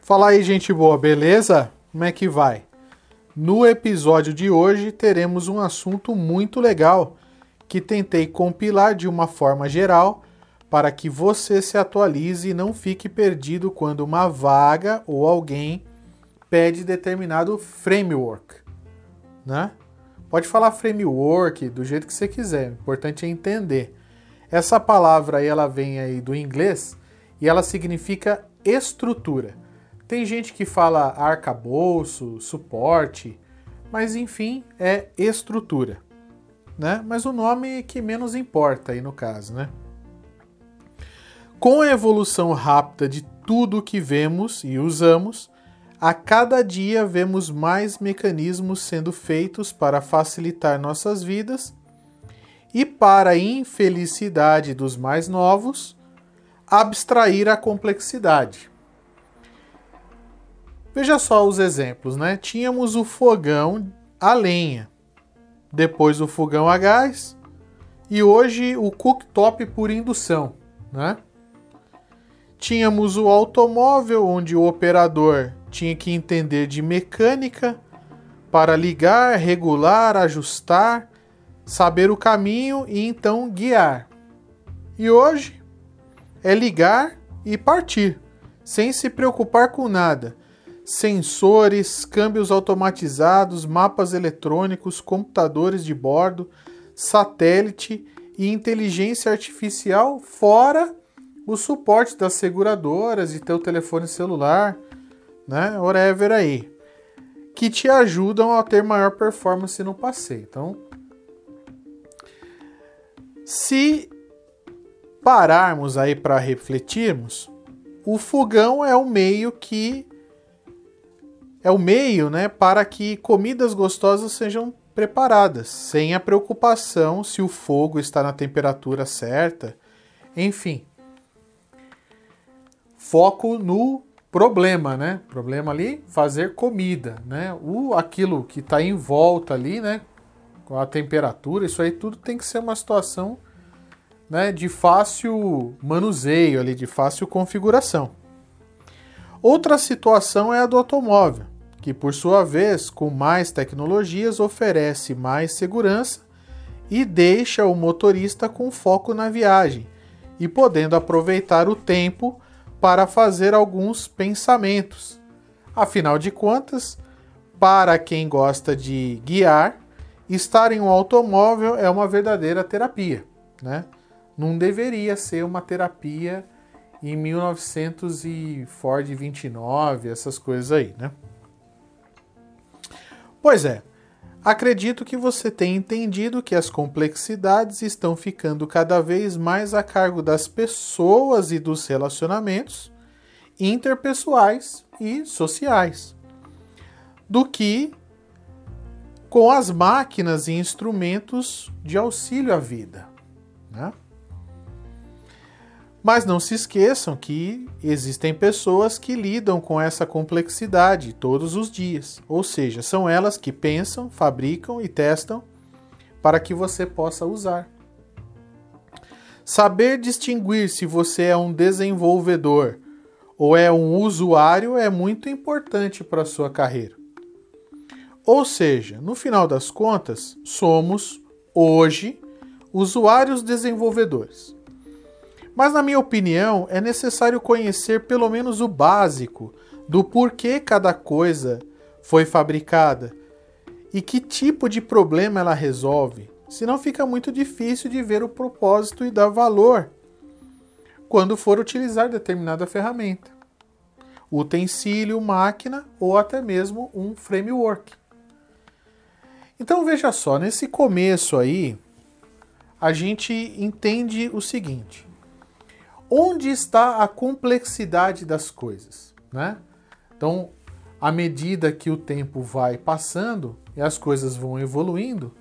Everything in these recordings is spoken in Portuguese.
Fala aí, gente boa, beleza? Como é que vai? No episódio de hoje teremos um assunto muito legal que tentei compilar de uma forma geral para que você se atualize e não fique perdido quando uma vaga ou alguém pede determinado framework, né? Pode falar framework do jeito que você quiser, o importante é entender. Essa palavra aí ela vem aí do inglês e ela significa estrutura. Tem gente que fala arcabouço, suporte, mas enfim, é estrutura, né? Mas o nome que menos importa aí no caso, né? Com a evolução rápida de tudo que vemos e usamos, a cada dia vemos mais mecanismos sendo feitos para facilitar nossas vidas e, para a infelicidade dos mais novos, abstrair a complexidade. Veja só os exemplos, né? Tínhamos o fogão a lenha, depois o fogão a gás e hoje o cooktop por indução, né? Tínhamos o automóvel onde o operador tinha que entender de mecânica para ligar, regular, ajustar, saber o caminho e então guiar. E hoje é ligar e partir, sem se preocupar com nada. Sensores, câmbios automatizados, mapas eletrônicos, computadores de bordo, satélite e inteligência artificial, fora o suporte das seguradoras e teu telefone celular, né? Whatever aí. Que te ajudam a ter maior performance no passeio. Então, se pararmos aí para refletirmos, o fogão é o meio que é o meio, né, para que comidas gostosas sejam preparadas, sem a preocupação se o fogo está na temperatura certa. Enfim, foco no problema, né? Problema ali, fazer comida, né? O aquilo que está em volta ali, né? Com a temperatura, isso aí tudo tem que ser uma situação, né? De fácil manuseio ali, de fácil configuração. Outra situação é a do automóvel, que por sua vez, com mais tecnologias, oferece mais segurança e deixa o motorista com foco na viagem e podendo aproveitar o tempo para fazer alguns pensamentos. Afinal de contas, para quem gosta de guiar, estar em um automóvel é uma verdadeira terapia, né? Não deveria ser uma terapia em 1900 e Ford 29, essas coisas aí, né? Pois é, acredito que você tenha entendido que as complexidades estão ficando cada vez mais a cargo das pessoas e dos relacionamentos interpessoais e sociais do que com as máquinas e instrumentos de auxílio à vida. Né? Mas não se esqueçam que existem pessoas que lidam com essa complexidade todos os dias, ou seja, são elas que pensam, fabricam e testam para que você possa usar. Saber distinguir se você é um desenvolvedor ou é um usuário é muito importante para a sua carreira. Ou seja, no final das contas, somos hoje usuários desenvolvedores. Mas, na minha opinião, é necessário conhecer pelo menos o básico do porquê cada coisa foi fabricada e que tipo de problema ela resolve, senão fica muito difícil de ver o propósito e dar valor quando for utilizar determinada ferramenta, utensílio, máquina ou até mesmo um framework. Então veja só, nesse começo aí, a gente entende o seguinte: onde está a complexidade das coisas, né? Então, à medida que o tempo vai passando e as coisas vão evoluindo,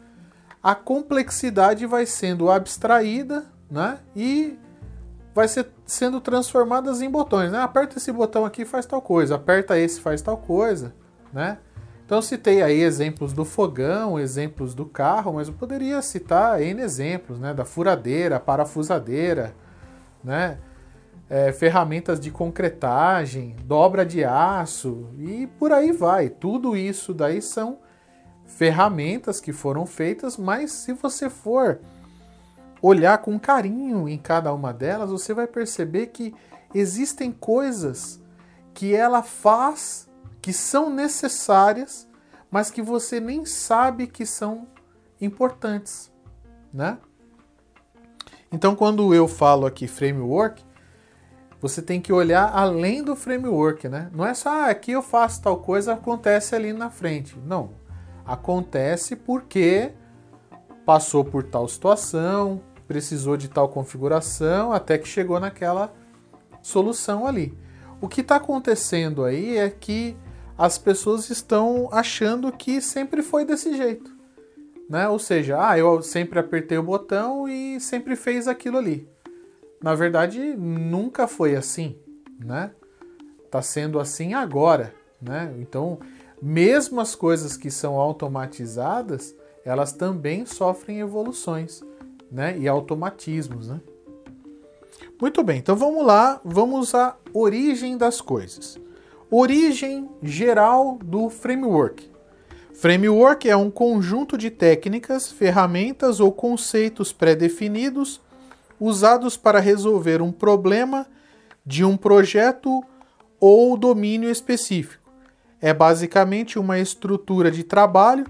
a complexidade vai sendo abstraída, né? E vai ser, sendo transformadas em botões, né? Aperta esse botão aqui faz tal coisa, aperta esse faz tal coisa, né? Então citei aí exemplos do fogão, exemplos do carro, mas eu poderia citar N exemplos, né? Da furadeira, parafusadeira, né? é, ferramentas de concretagem, dobra de aço e por aí vai. Tudo isso daí são ferramentas que foram feitas, mas se você for olhar com carinho em cada uma delas, você vai perceber que existem coisas que ela faz que são necessárias, mas que você nem sabe que são importantes, né? Então, quando eu falo aqui framework, você tem que olhar além do framework, né? Não é só ah, aqui eu faço tal coisa, acontece ali na frente. Não. Acontece porque passou por tal situação, precisou de tal configuração, até que chegou naquela solução ali. O que está acontecendo aí é que as pessoas estão achando que sempre foi desse jeito. Né? Ou seja, ah, eu sempre apertei o botão e sempre fez aquilo ali. Na verdade, nunca foi assim, né? Tá sendo assim agora, né? Então, mesmo as coisas que são automatizadas, elas também sofrem evoluções, né? E automatismos, né? Muito bem, então vamos lá, vamos à origem das coisas. Origem geral do framework. Framework é um conjunto de técnicas, ferramentas ou conceitos pré-definidos usados para resolver um problema de um projeto ou domínio específico. É basicamente uma estrutura de trabalho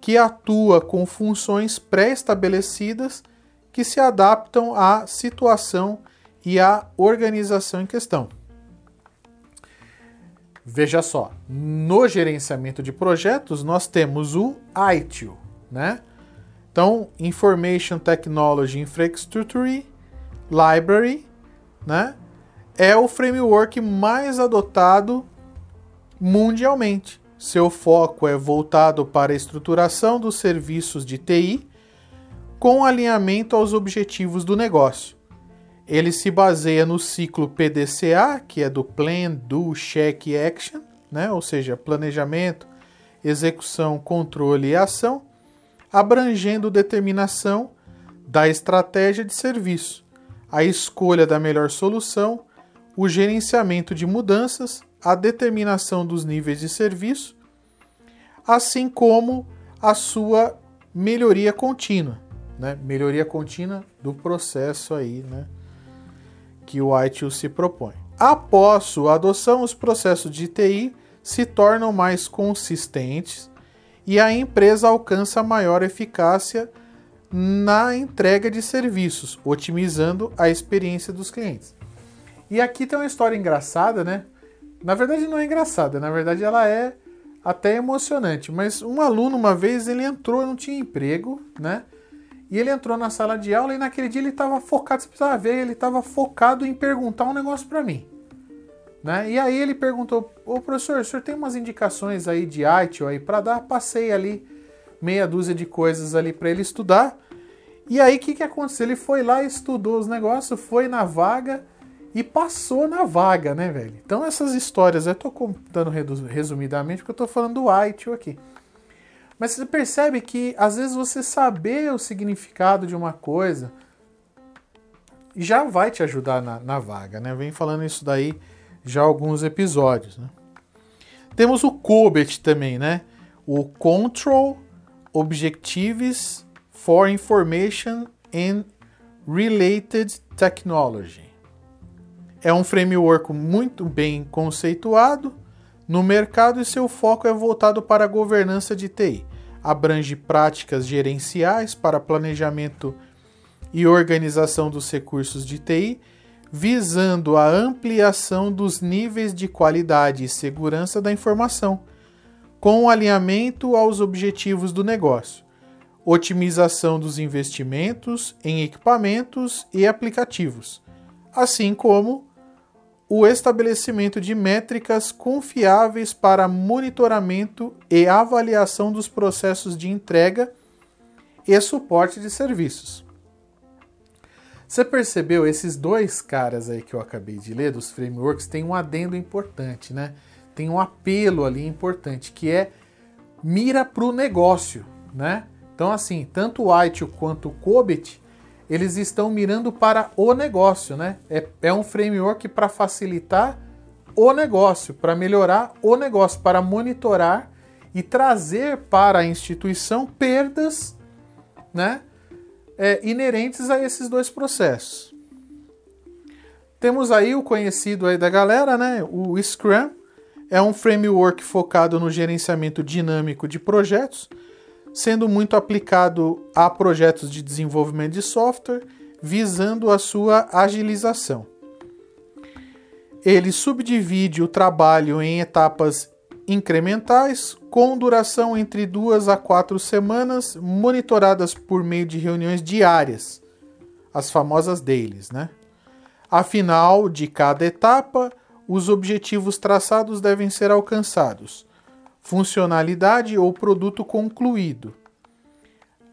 que atua com funções pré-estabelecidas que se adaptam à situação e à organização em questão. Veja só, no gerenciamento de projetos nós temos o ITIL, né? Então, Information Technology Infrastructure Library, né? É o framework mais adotado mundialmente. Seu foco é voltado para a estruturação dos serviços de TI com alinhamento aos objetivos do negócio. Ele se baseia no ciclo PDCA, que é do Plan, Do, Check e Action, né? ou seja, planejamento, execução, controle e ação abrangendo determinação da estratégia de serviço, a escolha da melhor solução, o gerenciamento de mudanças, a determinação dos níveis de serviço, assim como a sua melhoria contínua, né? Melhoria contínua do processo aí, né? Que o ITIL se propõe. Após sua adoção, os processos de TI se tornam mais consistentes, e a empresa alcança maior eficácia na entrega de serviços, otimizando a experiência dos clientes. E aqui tem uma história engraçada, né? Na verdade não é engraçada, na verdade ela é até emocionante, mas um aluno uma vez ele entrou, não tinha emprego, né? E ele entrou na sala de aula e naquele dia ele estava focado, você precisava ver, ele estava focado em perguntar um negócio para mim. Né? E aí ele perguntou, ô professor, o senhor tem umas indicações aí de ITIL aí para dar? Passei ali meia dúzia de coisas ali para ele estudar. E aí o que, que aconteceu? Ele foi lá, estudou os negócios, foi na vaga e passou na vaga, né, velho? Então essas histórias, eu tô contando resumidamente porque eu tô falando do ITIL aqui. Mas você percebe que às vezes você saber o significado de uma coisa já vai te ajudar na, na vaga, né? Vem falando isso daí já alguns episódios. Né? Temos o COBET também, né? O Control Objectives for Information and Related Technology. É um framework muito bem conceituado no mercado e seu foco é voltado para a governança de TI. Abrange práticas gerenciais para planejamento e organização dos recursos de TI visando a ampliação dos níveis de qualidade e segurança da informação, com alinhamento aos objetivos do negócio, otimização dos investimentos em equipamentos e aplicativos, assim como o estabelecimento de métricas confiáveis para monitoramento e avaliação dos processos de entrega e suporte de serviços. Você percebeu, esses dois caras aí que eu acabei de ler, dos frameworks, tem um adendo importante, né? Tem um apelo ali importante, que é mira para o negócio, né? Então, assim, tanto o ITIL quanto o COBIT, eles estão mirando para o negócio, né? É, é um framework para facilitar o negócio, para melhorar o negócio, para monitorar e trazer para a instituição perdas, né? É, inerentes a esses dois processos. Temos aí o conhecido aí da galera, né? O Scrum é um framework focado no gerenciamento dinâmico de projetos, sendo muito aplicado a projetos de desenvolvimento de software, visando a sua agilização. Ele subdivide o trabalho em etapas incrementais, com duração entre duas a quatro semanas, monitoradas por meio de reuniões diárias, as famosas dailies, né? Afinal de cada etapa, os objetivos traçados devem ser alcançados, funcionalidade ou produto concluído.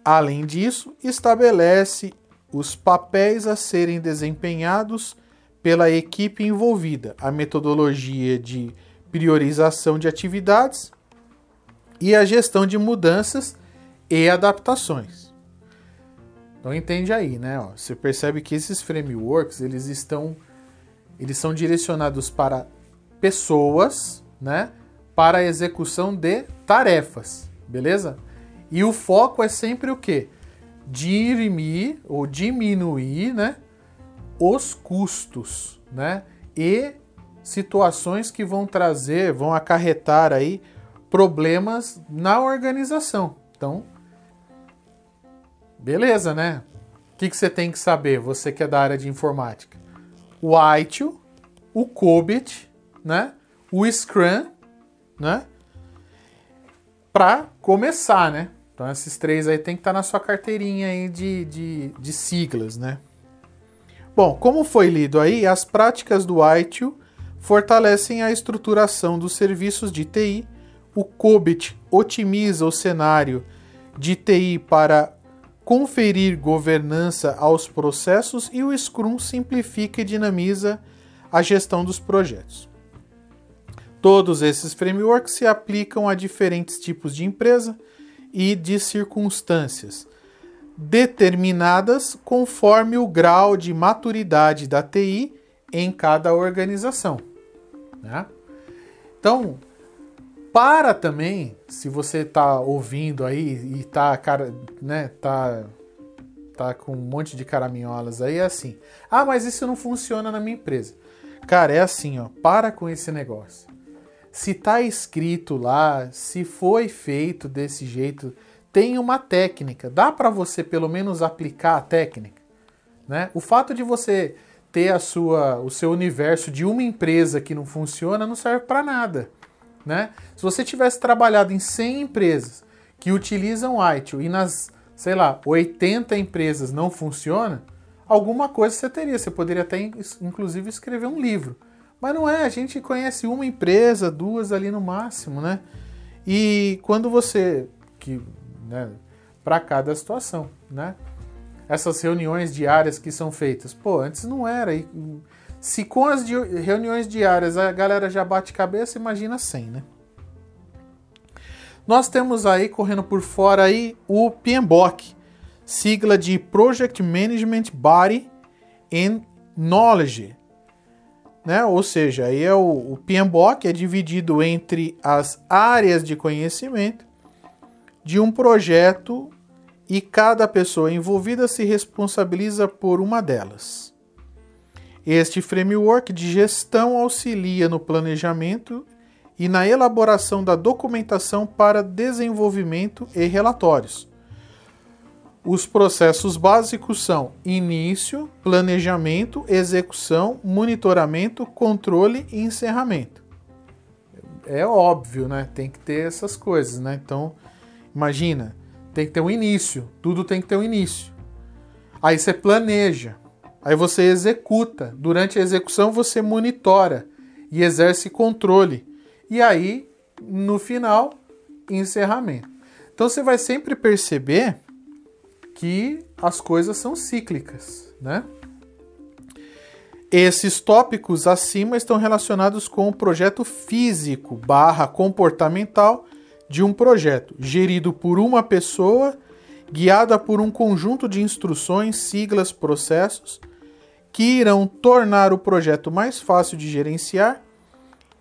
Além disso, estabelece os papéis a serem desempenhados pela equipe envolvida, a metodologia de priorização de atividades e a gestão de mudanças e adaptações. Então entende aí, né? Ó, você percebe que esses frameworks eles estão, eles são direcionados para pessoas, né? Para a execução de tarefas, beleza? E o foco é sempre o quê? Dirimir ou diminuir, né? Os custos, né? E situações que vão trazer, vão acarretar aí problemas na organização. Então, Beleza, né? O que, que você tem que saber, você que é da área de informática? O ITIL, o COBIT, né? O Scrum, né? Para começar, né? Então esses três aí tem que estar tá na sua carteirinha aí de, de, de siglas, né? Bom, como foi lido aí, as práticas do ITIL fortalecem a estruturação dos serviços de TI, o COBIT otimiza o cenário de TI para conferir governança aos processos e o Scrum simplifica e dinamiza a gestão dos projetos. Todos esses frameworks se aplicam a diferentes tipos de empresa e de circunstâncias, determinadas conforme o grau de maturidade da TI em cada organização. Né? Então, para também, se você está ouvindo aí e está cara, né, tá tá com um monte de caraminholas aí, é assim. Ah, mas isso não funciona na minha empresa. Cara, é assim, ó, para com esse negócio. Se tá escrito lá, se foi feito desse jeito, tem uma técnica. Dá para você pelo menos aplicar a técnica, né? O fato de você ter a sua o seu universo de uma empresa que não funciona não serve para nada. Né? Se você tivesse trabalhado em 100 empresas que utilizam ITIL e nas, sei lá, 80 empresas não funciona, alguma coisa você teria. Você poderia até, inclusive, escrever um livro. Mas não é, a gente conhece uma empresa, duas ali no máximo, né? E quando você. que né, Para cada situação, né? Essas reuniões diárias que são feitas, pô, antes não era. E, se com as di reuniões diárias a galera já bate cabeça, imagina sem, né? Nós temos aí, correndo por fora aí, o PMBOK, sigla de Project Management Body and Knowledge. Né? Ou seja, aí é o, o PMBOK é dividido entre as áreas de conhecimento de um projeto e cada pessoa envolvida se responsabiliza por uma delas. Este framework de gestão auxilia no planejamento e na elaboração da documentação para desenvolvimento e relatórios. Os processos básicos são início, planejamento, execução, monitoramento, controle e encerramento. É óbvio, né? Tem que ter essas coisas, né? Então, imagina, tem que ter um início, tudo tem que ter um início. Aí você planeja, Aí você executa. Durante a execução você monitora e exerce controle. E aí, no final, encerramento. Então você vai sempre perceber que as coisas são cíclicas, né? Esses tópicos acima estão relacionados com o projeto físico barra comportamental de um projeto, gerido por uma pessoa guiada por um conjunto de instruções, siglas, processos que irão tornar o projeto mais fácil de gerenciar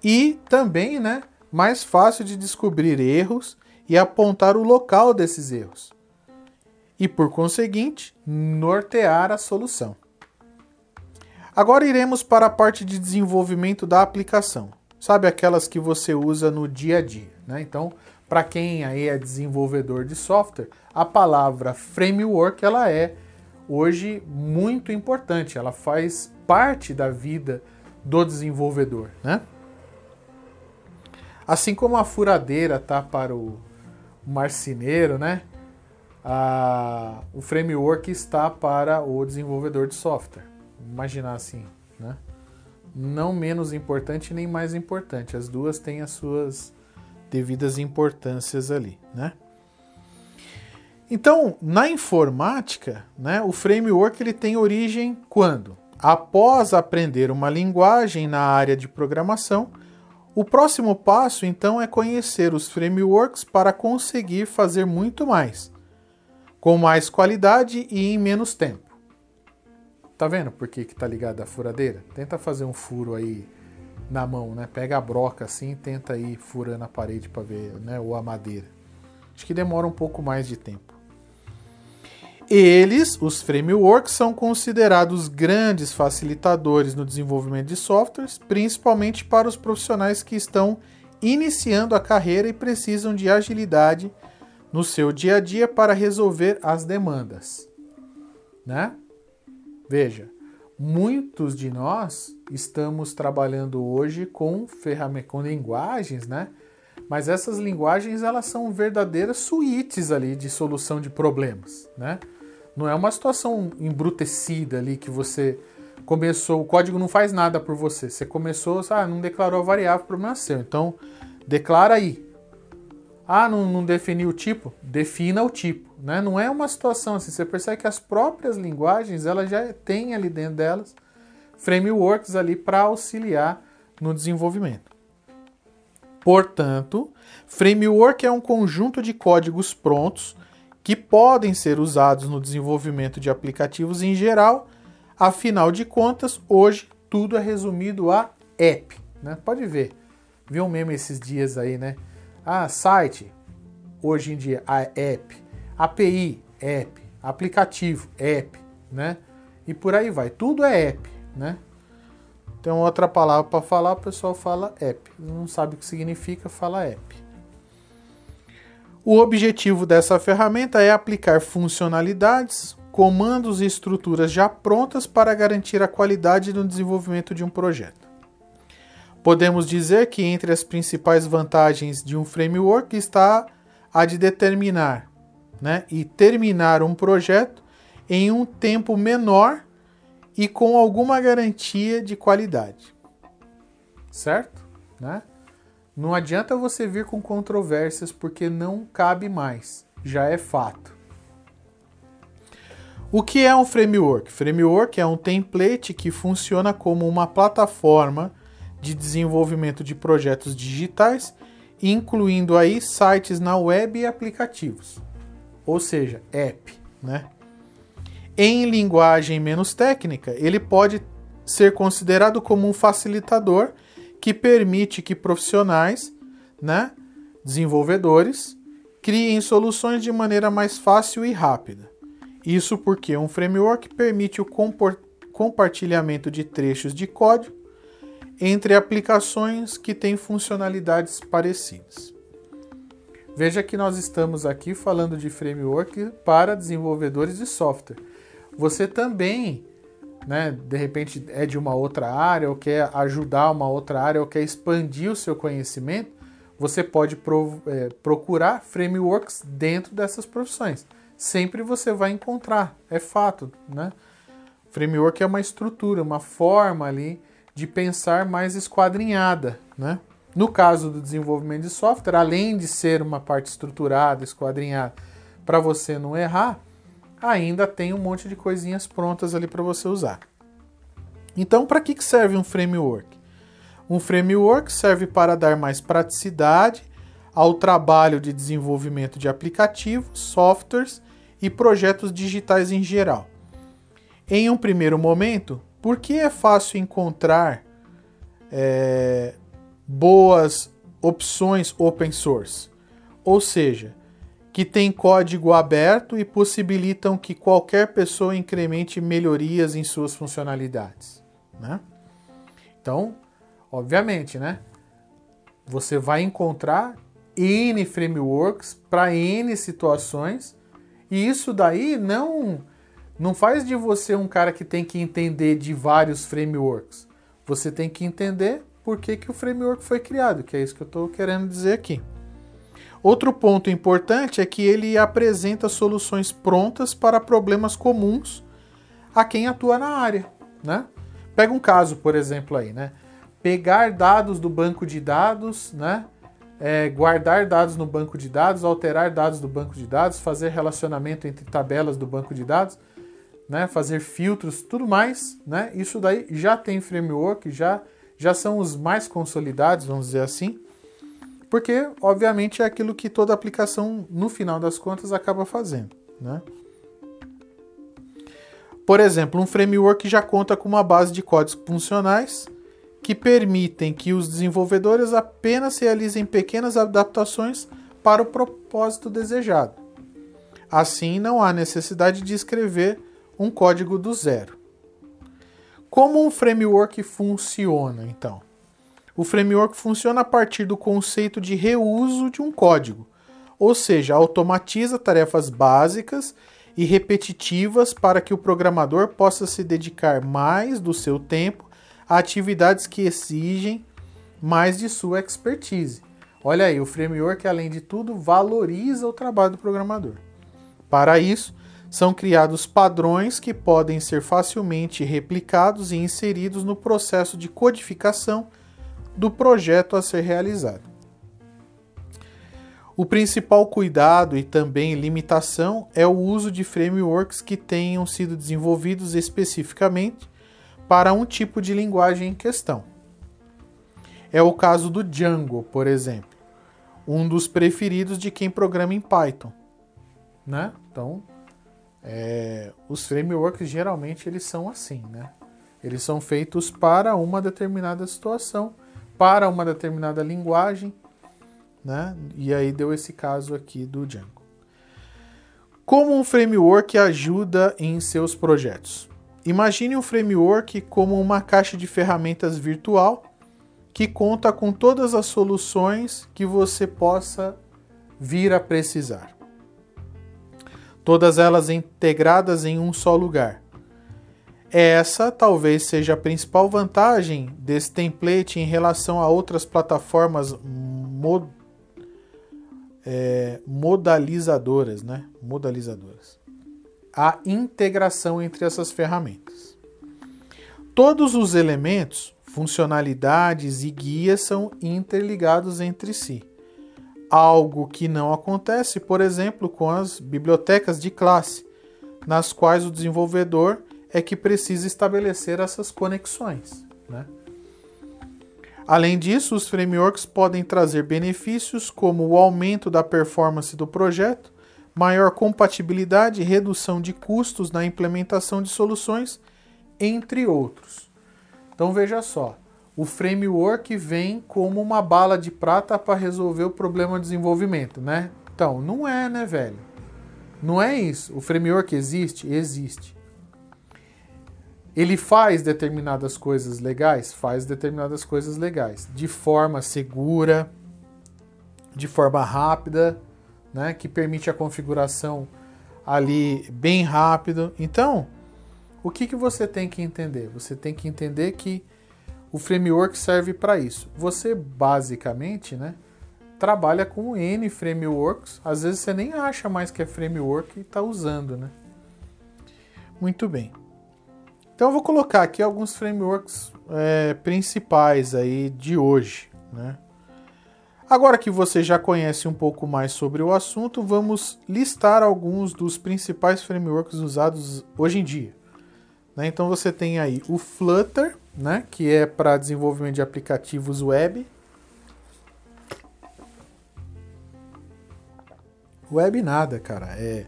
e também, né, mais fácil de descobrir erros e apontar o local desses erros. E por conseguinte, nortear a solução. Agora iremos para a parte de desenvolvimento da aplicação. Sabe aquelas que você usa no dia a dia, né? Então, para quem aí é desenvolvedor de software, a palavra framework ela é hoje muito importante, ela faz parte da vida do desenvolvedor, né? Assim como a furadeira tá para o marceneiro, né? A, o framework está para o desenvolvedor de software. Imaginar assim, né? Não menos importante nem mais importante. As duas têm as suas devidas importâncias ali, né? Então, na informática, né, o framework ele tem origem quando? Após aprender uma linguagem na área de programação, o próximo passo então é conhecer os frameworks para conseguir fazer muito mais, com mais qualidade e em menos tempo. Tá vendo por que, que tá ligado a furadeira? Tenta fazer um furo aí na mão, né? Pega a broca assim e tenta ir furando a parede para ver, né? Ou a madeira. Acho que demora um pouco mais de tempo. Eles, os frameworks, são considerados grandes facilitadores no desenvolvimento de softwares, principalmente para os profissionais que estão iniciando a carreira e precisam de agilidade no seu dia a dia para resolver as demandas. Né? Veja, muitos de nós estamos trabalhando hoje com ferramentas, com linguagens, né? Mas essas linguagens elas são verdadeiras suítes ali de solução de problemas, né? Não é uma situação embrutecida ali que você começou, o código não faz nada por você. Você começou, ah, não declarou a variável, problema é seu. Então, declara aí. Ah, não, não definiu o tipo? Defina o tipo. Né? Não é uma situação assim. Você percebe que as próprias linguagens, elas já têm ali dentro delas frameworks ali para auxiliar no desenvolvimento. Portanto, framework é um conjunto de códigos prontos que podem ser usados no desenvolvimento de aplicativos em geral. Afinal de contas, hoje tudo é resumido a app. Né? Pode ver. Vi um meme esses dias aí, né? Ah, site, hoje em dia, a app. API, app. Aplicativo, app, né? E por aí vai. Tudo é app, né? Tem outra palavra para falar, o pessoal fala app. Não sabe o que significa, fala app. O objetivo dessa ferramenta é aplicar funcionalidades, comandos e estruturas já prontas para garantir a qualidade no desenvolvimento de um projeto. Podemos dizer que entre as principais vantagens de um framework está a de determinar né, e terminar um projeto em um tempo menor e com alguma garantia de qualidade. Certo? Né? Não adianta você vir com controvérsias porque não cabe mais, já é fato. O que é um framework? Framework é um template que funciona como uma plataforma de desenvolvimento de projetos digitais, incluindo aí sites na web e aplicativos, ou seja, app, né? Em linguagem menos técnica, ele pode ser considerado como um facilitador que permite que profissionais, né, desenvolvedores, criem soluções de maneira mais fácil e rápida. Isso porque um framework permite o compartilhamento de trechos de código entre aplicações que têm funcionalidades parecidas. Veja que nós estamos aqui falando de framework para desenvolvedores de software. Você também né, de repente é de uma outra área, ou quer ajudar uma outra área, ou quer expandir o seu conhecimento, você pode é, procurar frameworks dentro dessas profissões. Sempre você vai encontrar, é fato, né? Framework é uma estrutura, uma forma ali de pensar mais esquadrinhada, né? No caso do desenvolvimento de software, além de ser uma parte estruturada, esquadrinhada, para você não errar, ainda tem um monte de coisinhas prontas ali para você usar. Então, para que serve um framework? Um framework serve para dar mais praticidade ao trabalho de desenvolvimento de aplicativos, softwares e projetos digitais em geral. Em um primeiro momento, por que é fácil encontrar é, boas opções open source? Ou seja, que tem código aberto e possibilitam que qualquer pessoa incremente melhorias em suas funcionalidades. Né? Então, obviamente, né? Você vai encontrar N frameworks para N situações e isso daí não não faz de você um cara que tem que entender de vários frameworks. Você tem que entender por que, que o framework foi criado, que é isso que eu estou querendo dizer aqui. Outro ponto importante é que ele apresenta soluções prontas para problemas comuns a quem atua na área, né? Pega um caso, por exemplo, aí, né? Pegar dados do banco de dados, né? É, guardar dados no banco de dados, alterar dados do banco de dados, fazer relacionamento entre tabelas do banco de dados, né? Fazer filtros, tudo mais, né? Isso daí já tem framework, já já são os mais consolidados, vamos dizer assim, porque obviamente é aquilo que toda aplicação, no final das contas, acaba fazendo, né? Por exemplo, um framework já conta com uma base de códigos funcionais que permitem que os desenvolvedores apenas realizem pequenas adaptações para o propósito desejado. Assim, não há necessidade de escrever um código do zero. Como um framework funciona, então? O framework funciona a partir do conceito de reuso de um código, ou seja, automatiza tarefas básicas e repetitivas para que o programador possa se dedicar mais do seu tempo a atividades que exigem mais de sua expertise. Olha aí, o framework, além de tudo, valoriza o trabalho do programador. Para isso, são criados padrões que podem ser facilmente replicados e inseridos no processo de codificação do projeto a ser realizado. O principal cuidado e também limitação é o uso de frameworks que tenham sido desenvolvidos especificamente para um tipo de linguagem em questão. É o caso do Django, por exemplo, um dos preferidos de quem programa em Python. Né? Então, é, os frameworks geralmente eles são assim, né? Eles são feitos para uma determinada situação, para uma determinada linguagem né? E aí deu esse caso aqui do Django. Como um framework ajuda em seus projetos? Imagine um framework como uma caixa de ferramentas virtual que conta com todas as soluções que você possa vir a precisar. Todas elas integradas em um só lugar. Essa talvez seja a principal vantagem desse template em relação a outras plataformas é, modalizadoras, né? Modalizadoras. A integração entre essas ferramentas. Todos os elementos, funcionalidades e guias são interligados entre si. Algo que não acontece, por exemplo, com as bibliotecas de classe, nas quais o desenvolvedor é que precisa estabelecer essas conexões. Né? Além disso, os frameworks podem trazer benefícios como o aumento da performance do projeto, maior compatibilidade e redução de custos na implementação de soluções, entre outros. Então veja só, o framework vem como uma bala de prata para resolver o problema de desenvolvimento, né? Então, não é, né, velho? Não é isso. O framework existe? Existe. Ele faz determinadas coisas legais? Faz determinadas coisas legais. De forma segura, de forma rápida, né? Que permite a configuração ali bem rápido. Então, o que, que você tem que entender? Você tem que entender que o framework serve para isso. Você basicamente, né? Trabalha com N frameworks. Às vezes você nem acha mais que é framework e está usando, né? Muito bem. Então eu vou colocar aqui alguns frameworks é, principais aí de hoje, né? Agora que você já conhece um pouco mais sobre o assunto, vamos listar alguns dos principais frameworks usados hoje em dia. Né? Então você tem aí o Flutter, né? que é para desenvolvimento de aplicativos web. Web nada, cara. É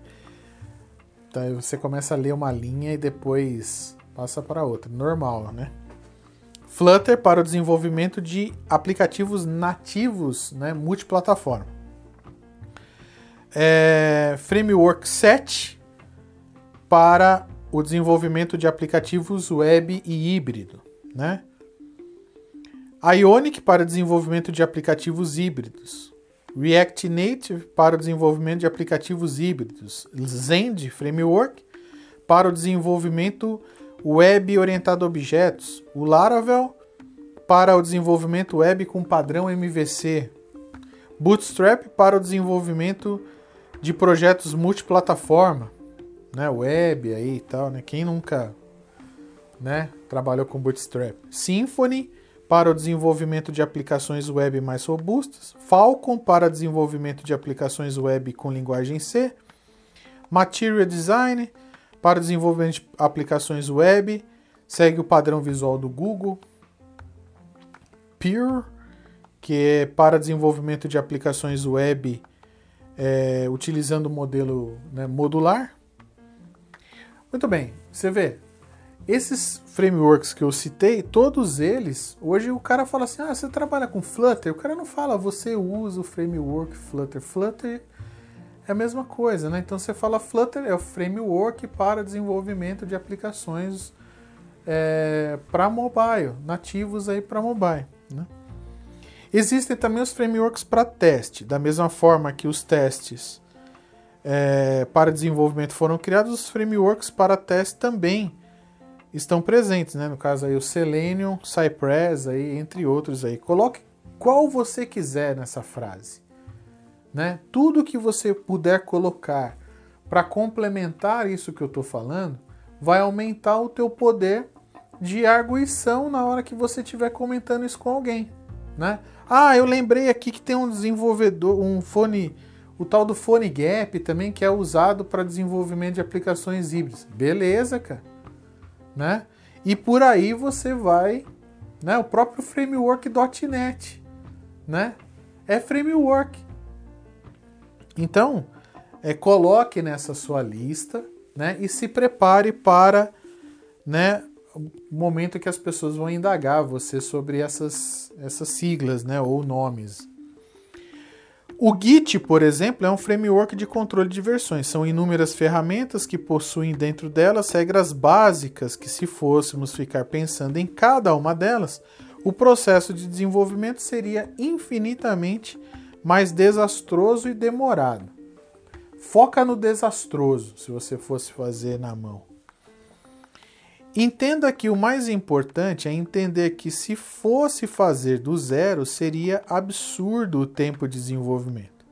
Então você começa a ler uma linha e depois passa para outra. Normal, né? Flutter para o desenvolvimento de aplicativos nativos, né, multiplataforma. É, Framework 7 para o desenvolvimento de aplicativos web e híbrido, né? Ionic para desenvolvimento de aplicativos híbridos. React Native para o desenvolvimento de aplicativos híbridos. Zend Framework para o desenvolvimento web orientado a objetos. O Laravel para o desenvolvimento web com padrão MVC. Bootstrap para o desenvolvimento de projetos multiplataforma, né, web aí e tal, né? Quem nunca, né, trabalhou com Bootstrap? Symfony para o desenvolvimento de aplicações web mais robustas, Falcon para desenvolvimento de aplicações web com linguagem C, Material Design para desenvolvimento de aplicações web, segue o padrão visual do Google, Pure, que é para desenvolvimento de aplicações web é, utilizando o modelo né, modular. Muito bem, você vê, esses frameworks que eu citei, todos eles, hoje o cara fala assim: ah, você trabalha com Flutter? O cara não fala, você usa o framework Flutter. Flutter é a mesma coisa, né? Então você fala Flutter é o framework para desenvolvimento de aplicações é, para mobile, nativos aí para mobile. Né? Existem também os frameworks para teste, da mesma forma que os testes é, para desenvolvimento foram criados, os frameworks para teste também estão presentes, né? No caso aí o Selenium, Cypress, aí, entre outros aí. Coloque qual você quiser nessa frase, né? Tudo que você puder colocar para complementar isso que eu estou falando, vai aumentar o teu poder de arguição na hora que você estiver comentando isso com alguém, né? Ah, eu lembrei aqui que tem um desenvolvedor, um fone, o tal do Fone Gap também que é usado para desenvolvimento de aplicações híbridas. Beleza, cara né? E por aí você vai, né? O próprio framework.net, né? É framework. Então, é, coloque nessa sua lista, né? E se prepare para, né? O momento que as pessoas vão indagar você sobre essas, essas siglas, né? Ou nomes, o Git, por exemplo, é um framework de controle de versões. São inúmeras ferramentas que possuem dentro delas regras básicas que, se fôssemos ficar pensando em cada uma delas, o processo de desenvolvimento seria infinitamente mais desastroso e demorado. Foca no desastroso, se você fosse fazer na mão. Entenda que o mais importante é entender que se fosse fazer do zero, seria absurdo o tempo de desenvolvimento.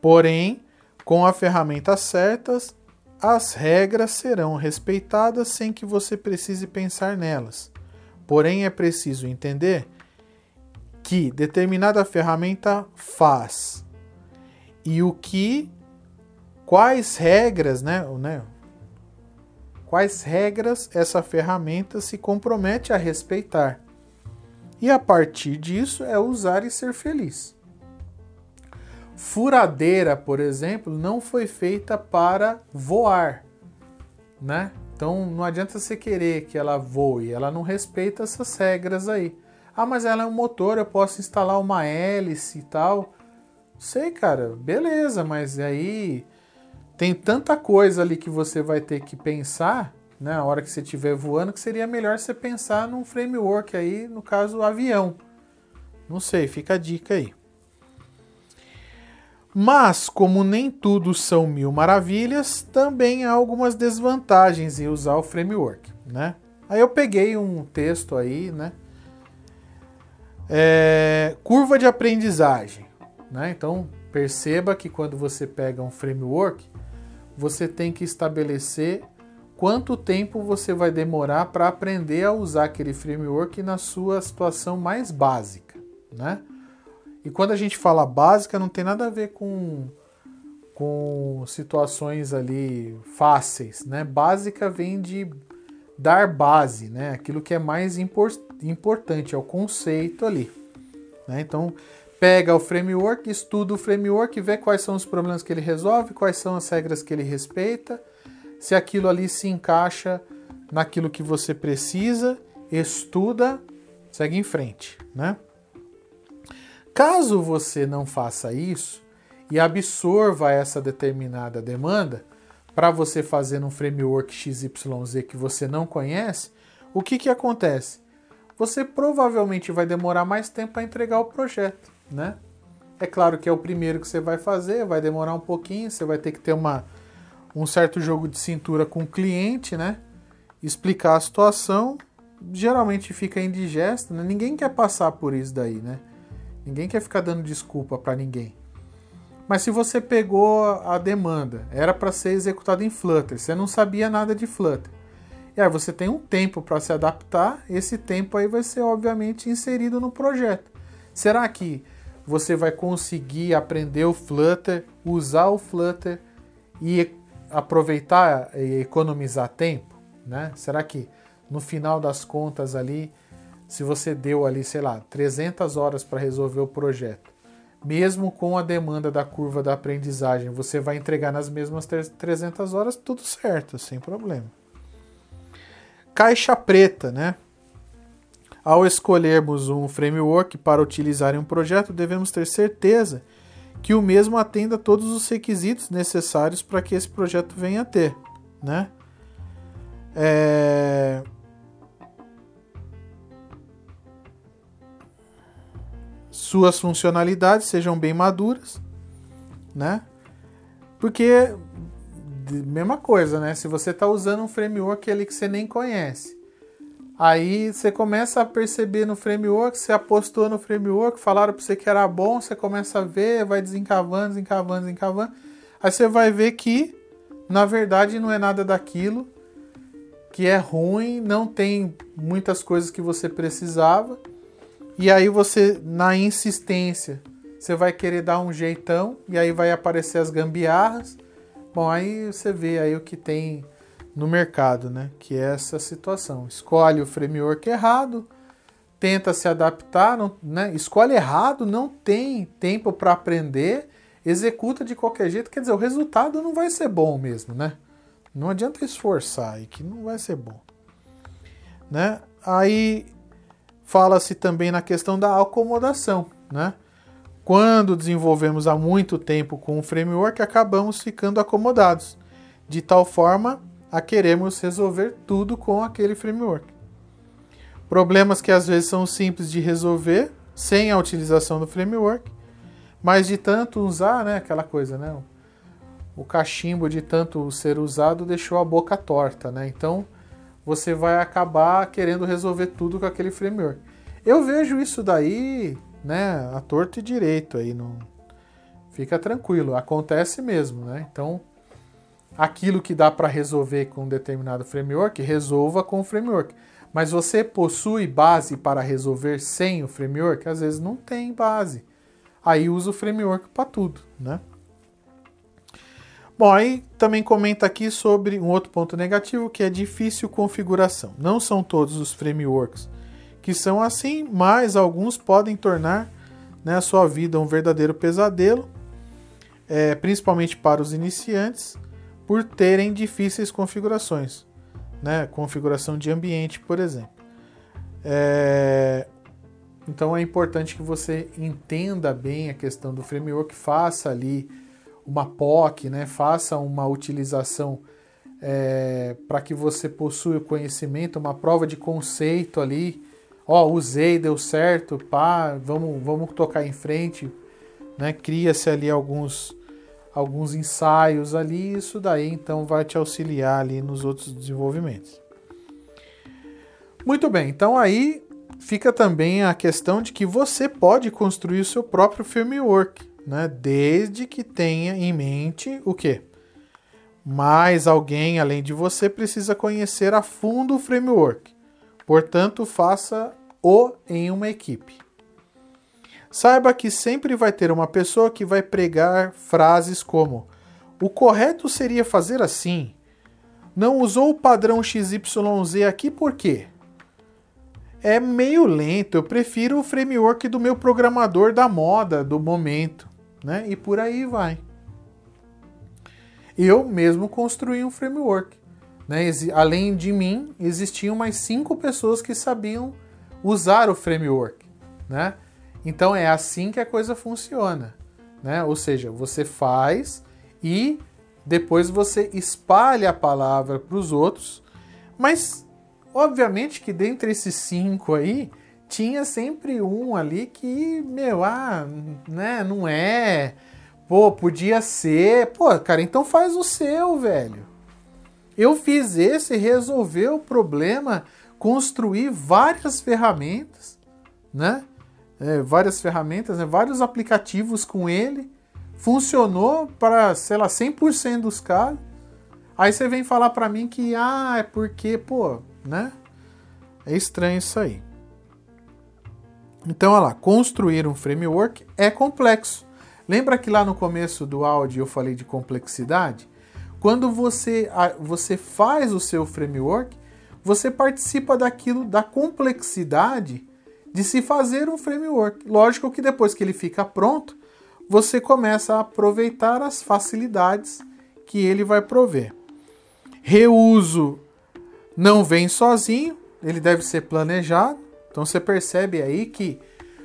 Porém, com a ferramenta certas, as regras serão respeitadas sem que você precise pensar nelas. Porém, é preciso entender que determinada ferramenta faz e o que, quais regras, né, né quais regras essa ferramenta se compromete a respeitar. E a partir disso é usar e ser feliz. Furadeira, por exemplo, não foi feita para voar, né? Então não adianta você querer que ela voe, ela não respeita essas regras aí. Ah, mas ela é um motor, eu posso instalar uma hélice e tal. Sei, cara, beleza, mas aí tem tanta coisa ali que você vai ter que pensar né, na hora que você estiver voando, que seria melhor você pensar num framework aí, no caso, avião. Não sei, fica a dica aí. Mas, como nem tudo são mil maravilhas, também há algumas desvantagens em usar o framework, né? Aí eu peguei um texto aí, né? É, curva de aprendizagem, né? Então, perceba que quando você pega um framework, você tem que estabelecer quanto tempo você vai demorar para aprender a usar aquele framework na sua situação mais básica, né? E quando a gente fala básica, não tem nada a ver com, com situações ali fáceis, né? Básica vem de dar base, né? Aquilo que é mais impor importante, é o conceito ali. Né? Então, pega o framework, estuda o framework, vê quais são os problemas que ele resolve, quais são as regras que ele respeita se aquilo ali se encaixa naquilo que você precisa, estuda, segue em frente, né? Caso você não faça isso e absorva essa determinada demanda para você fazer num framework XYZ que você não conhece, o que, que acontece? Você provavelmente vai demorar mais tempo para entregar o projeto, né? É claro que é o primeiro que você vai fazer, vai demorar um pouquinho, você vai ter que ter uma, um certo jogo de cintura com o cliente, né? Explicar a situação, geralmente fica indigesto, né? Ninguém quer passar por isso daí, né? Ninguém quer ficar dando desculpa para ninguém. Mas se você pegou a demanda, era para ser executado em Flutter, você não sabia nada de Flutter. E aí você tem um tempo para se adaptar, esse tempo aí vai ser obviamente inserido no projeto. Será que você vai conseguir aprender o Flutter, usar o Flutter e aproveitar e economizar tempo, né? Será que no final das contas ali, se você deu ali, sei lá, 300 horas para resolver o projeto, mesmo com a demanda da curva da aprendizagem, você vai entregar nas mesmas 300 horas, tudo certo, sem problema. Caixa preta, né? Ao escolhermos um framework para utilizar em um projeto, devemos ter certeza que o mesmo atenda todos os requisitos necessários para que esse projeto venha a ter, né? É... Suas funcionalidades sejam bem maduras, né? Porque mesma coisa, né? Se você está usando um framework ali que você nem conhece, Aí você começa a perceber no framework, você apostou no framework, falaram para você que era bom, você começa a ver, vai desencavando, desencavando, desencavando. Aí você vai ver que, na verdade, não é nada daquilo, que é ruim, não tem muitas coisas que você precisava. E aí você, na insistência, você vai querer dar um jeitão, e aí vai aparecer as gambiarras. Bom, aí você vê aí o que tem no mercado, né? Que é essa situação. Escolhe o framework errado, tenta se adaptar, não, né? escolhe errado, não tem tempo para aprender, executa de qualquer jeito, quer dizer, o resultado não vai ser bom mesmo, né? Não adianta esforçar aí, que não vai ser bom. Né? Aí fala-se também na questão da acomodação, né? Quando desenvolvemos há muito tempo com o framework, acabamos ficando acomodados, de tal forma a queremos resolver tudo com aquele framework. Problemas que às vezes são simples de resolver sem a utilização do framework, mas de tanto usar, né, aquela coisa, né, o cachimbo de tanto ser usado deixou a boca torta, né? Então você vai acabar querendo resolver tudo com aquele framework. Eu vejo isso daí, né, a torto e direito aí, não fica tranquilo, acontece mesmo, né? Então aquilo que dá para resolver com um determinado framework, resolva com o framework. Mas você possui base para resolver sem o framework? Às vezes não tem base. Aí usa o framework para tudo, né? Bom, aí também comenta aqui sobre um outro ponto negativo que é difícil configuração. Não são todos os frameworks que são assim, mas alguns podem tornar né, a sua vida um verdadeiro pesadelo, é, principalmente para os iniciantes por terem difíceis configurações, né? configuração de ambiente, por exemplo. É... Então é importante que você entenda bem a questão do framework, faça ali uma POC, né? faça uma utilização é, para que você possua o conhecimento, uma prova de conceito ali. Ó, oh, usei, deu certo, pá, vamos, vamos tocar em frente. Né? Cria-se ali alguns alguns ensaios ali, isso daí então vai te auxiliar ali nos outros desenvolvimentos. Muito bem, então aí fica também a questão de que você pode construir o seu próprio framework, né? Desde que tenha em mente o quê? Mais alguém além de você precisa conhecer a fundo o framework. Portanto, faça-o em uma equipe. Saiba que sempre vai ter uma pessoa que vai pregar frases como: o correto seria fazer assim. Não usou o padrão XYZ aqui por quê? É meio lento, eu prefiro o framework do meu programador da moda, do momento, né? E por aí vai. Eu mesmo construí um framework. Né? Além de mim, existiam mais cinco pessoas que sabiam usar o framework. Né? Então é assim que a coisa funciona. Né? Ou seja, você faz e depois você espalha a palavra para os outros, mas obviamente que dentre esses cinco aí, tinha sempre um ali que, meu, ah, né, não é. Pô, podia ser. Pô, cara, então faz o seu, velho. Eu fiz esse, resolver o problema, construir várias ferramentas, né? É, várias ferramentas, né? vários aplicativos com ele. Funcionou para, sei lá, 100% dos casos. Aí você vem falar para mim que, ah, é porque, pô, né? É estranho isso aí. Então, olha lá, construir um framework é complexo. Lembra que lá no começo do áudio eu falei de complexidade? Quando você, você faz o seu framework, você participa daquilo, da complexidade de se fazer um framework. Lógico que depois que ele fica pronto, você começa a aproveitar as facilidades que ele vai prover. Reuso não vem sozinho, ele deve ser planejado. Então você percebe aí que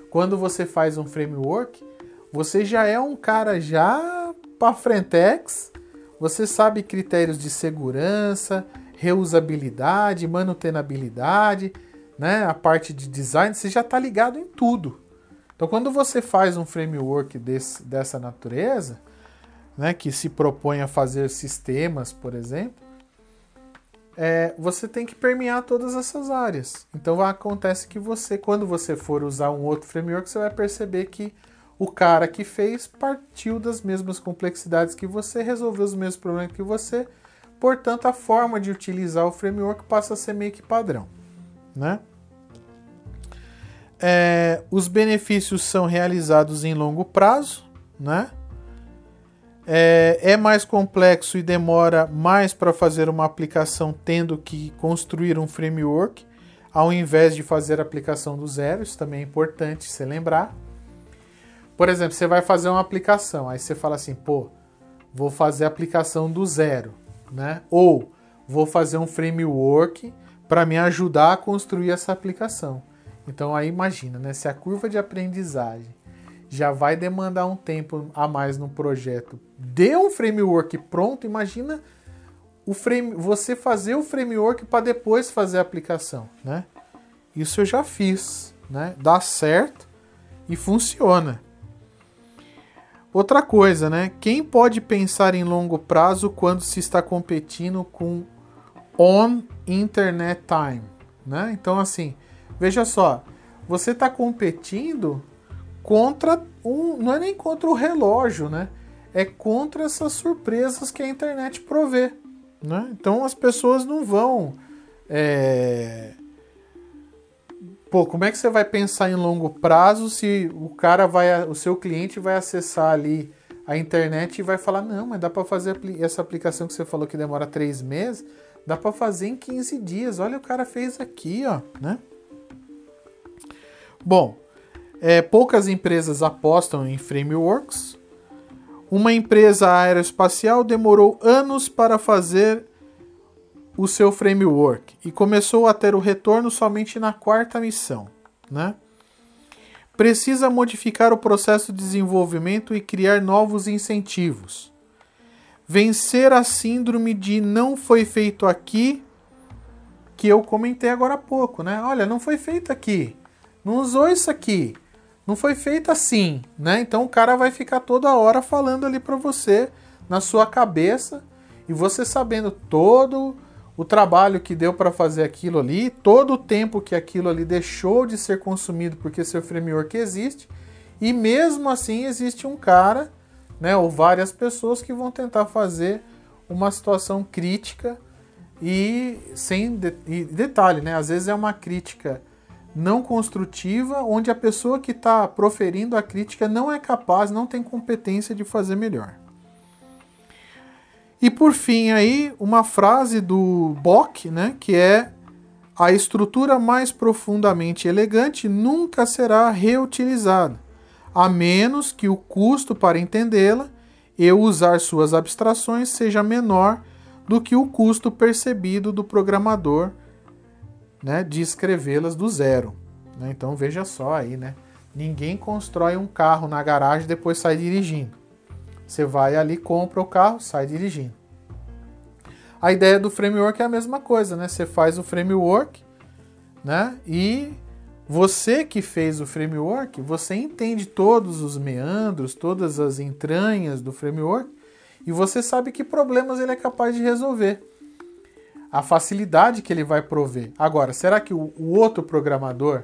quando você faz um framework, você já é um cara já para frentex, você sabe critérios de segurança, reusabilidade, manutenabilidade, né? A parte de design, você já está ligado em tudo. Então quando você faz um framework desse, dessa natureza, né, que se propõe a fazer sistemas, por exemplo, é, você tem que permear todas essas áreas. Então acontece que você, quando você for usar um outro framework, você vai perceber que o cara que fez partiu das mesmas complexidades que você, resolveu os mesmos problemas que você, portanto a forma de utilizar o framework passa a ser meio que padrão, né? É, os benefícios são realizados em longo prazo, né? é, é mais complexo e demora mais para fazer uma aplicação tendo que construir um framework, ao invés de fazer a aplicação do zero. Isso também é importante se lembrar. Por exemplo, você vai fazer uma aplicação, aí você fala assim, pô, vou fazer a aplicação do zero, né? Ou vou fazer um framework para me ajudar a construir essa aplicação. Então aí imagina, né? Se a curva de aprendizagem já vai demandar um tempo a mais no projeto. Dê um framework pronto, imagina o frame, você fazer o framework para depois fazer a aplicação, né? Isso eu já fiz, né? Dá certo e funciona. Outra coisa, né? Quem pode pensar em longo prazo quando se está competindo com on internet time, né? Então assim, veja só, você está competindo contra um. Não é nem contra o relógio, né? É contra essas surpresas que a internet provê. Né? Então as pessoas não vão. É... Pô, como é que você vai pensar em longo prazo se o cara vai. O seu cliente vai acessar ali a internet e vai falar, não, mas dá para fazer essa aplicação que você falou que demora três meses, dá para fazer em 15 dias. Olha, o cara fez aqui, ó, né? Bom, é, poucas empresas apostam em frameworks. Uma empresa aeroespacial demorou anos para fazer o seu framework e começou a ter o retorno somente na quarta missão. Né? Precisa modificar o processo de desenvolvimento e criar novos incentivos. Vencer a síndrome de não foi feito aqui, que eu comentei agora há pouco, né? Olha, não foi feito aqui. Não usou isso aqui não foi feita assim, né? Então o cara vai ficar toda hora falando ali para você na sua cabeça e você sabendo todo o trabalho que deu para fazer aquilo ali, todo o tempo que aquilo ali deixou de ser consumido porque seu framework existe, e mesmo assim existe um cara, né, ou várias pessoas que vão tentar fazer uma situação crítica e sem de, e detalhe, né, às vezes é uma crítica não construtiva, onde a pessoa que está proferindo a crítica não é capaz, não tem competência de fazer melhor. E por fim aí, uma frase do Bock, né, que é a estrutura mais profundamente elegante nunca será reutilizada, a menos que o custo para entendê-la e usar suas abstrações seja menor do que o custo percebido do programador né, de escrevê-las do zero. Né? Então veja só aí, né? Ninguém constrói um carro na garagem e depois sai dirigindo. Você vai ali, compra o carro, sai dirigindo. A ideia do framework é a mesma coisa, né? Você faz o framework, né? E você que fez o framework, você entende todos os meandros, todas as entranhas do framework e você sabe que problemas ele é capaz de resolver. A facilidade que ele vai prover. Agora, será que o, o outro programador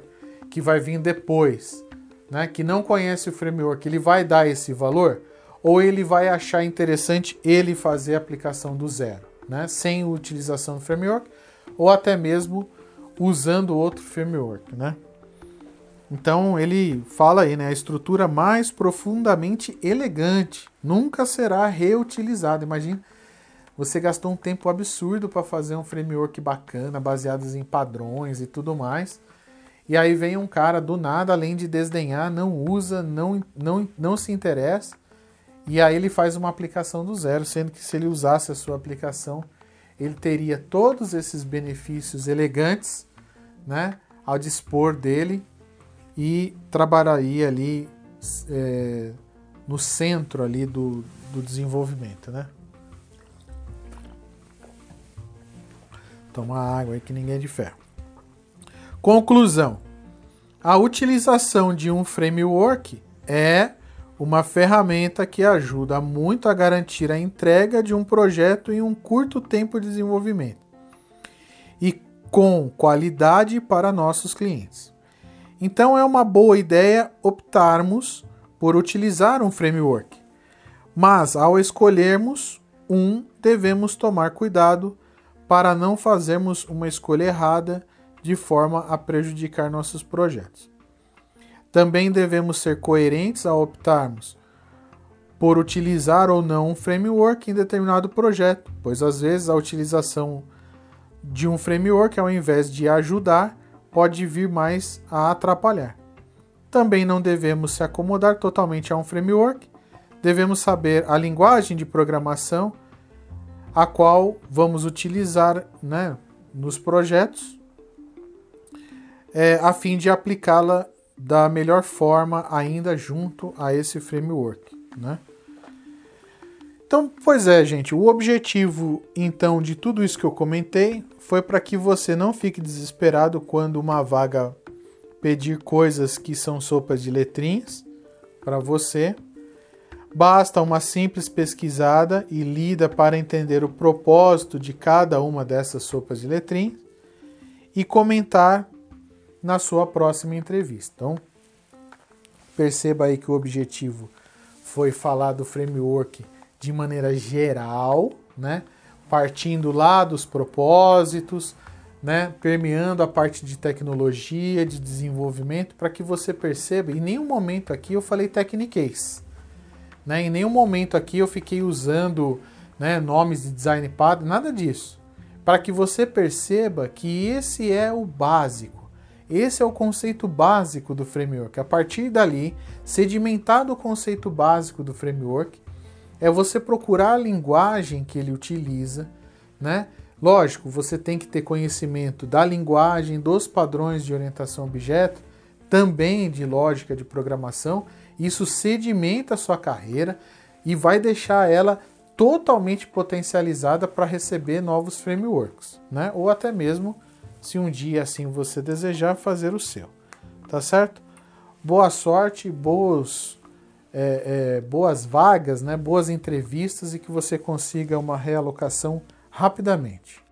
que vai vir depois, né, que não conhece o framework, ele vai dar esse valor? Ou ele vai achar interessante ele fazer a aplicação do zero, né, sem utilização do framework, ou até mesmo usando outro framework, né? Então ele fala aí, né, a estrutura mais profundamente elegante nunca será reutilizada. Imagina, você gastou um tempo absurdo para fazer um framework bacana, baseado em padrões e tudo mais. E aí vem um cara do nada, além de desdenhar, não usa, não, não, não se interessa. E aí ele faz uma aplicação do zero, sendo que se ele usasse a sua aplicação, ele teria todos esses benefícios elegantes, né, ao dispor dele e trabalharia ali é, no centro ali do, do desenvolvimento, né? Toma água aí que ninguém é de ferro. Conclusão: a utilização de um framework é uma ferramenta que ajuda muito a garantir a entrega de um projeto em um curto tempo de desenvolvimento e com qualidade para nossos clientes. Então é uma boa ideia optarmos por utilizar um framework, mas ao escolhermos um, devemos tomar cuidado para não fazermos uma escolha errada de forma a prejudicar nossos projetos. Também devemos ser coerentes ao optarmos por utilizar ou não um framework em determinado projeto, pois às vezes a utilização de um framework, ao invés de ajudar, pode vir mais a atrapalhar. Também não devemos se acomodar totalmente a um framework, devemos saber a linguagem de programação a qual vamos utilizar né, nos projetos é, a fim de aplicá-la da melhor forma ainda junto a esse framework, né? Então, pois é, gente, o objetivo então de tudo isso que eu comentei foi para que você não fique desesperado quando uma vaga pedir coisas que são sopas de letrinhas para você. Basta uma simples pesquisada e lida para entender o propósito de cada uma dessas sopas de letrinhas e comentar na sua próxima entrevista. Então, perceba aí que o objetivo foi falar do framework de maneira geral, né? Partindo lá dos propósitos, né? Permeando a parte de tecnologia, de desenvolvimento, para que você perceba. Em nenhum momento aqui eu falei techniquez, né? Em nenhum momento aqui eu fiquei usando né, nomes de design padrão, nada disso. Para que você perceba que esse é o básico esse é o conceito básico do framework. A partir dali, sedimentado o conceito básico do framework, é você procurar a linguagem que ele utiliza, né? Lógico, você tem que ter conhecimento da linguagem, dos padrões de orientação objeto, também de lógica de programação. Isso sedimenta a sua carreira e vai deixar ela totalmente potencializada para receber novos frameworks, né? Ou até mesmo se um dia assim você desejar fazer o seu. Tá certo? Boa sorte, boas, é, é, boas vagas, né? boas entrevistas e que você consiga uma realocação rapidamente.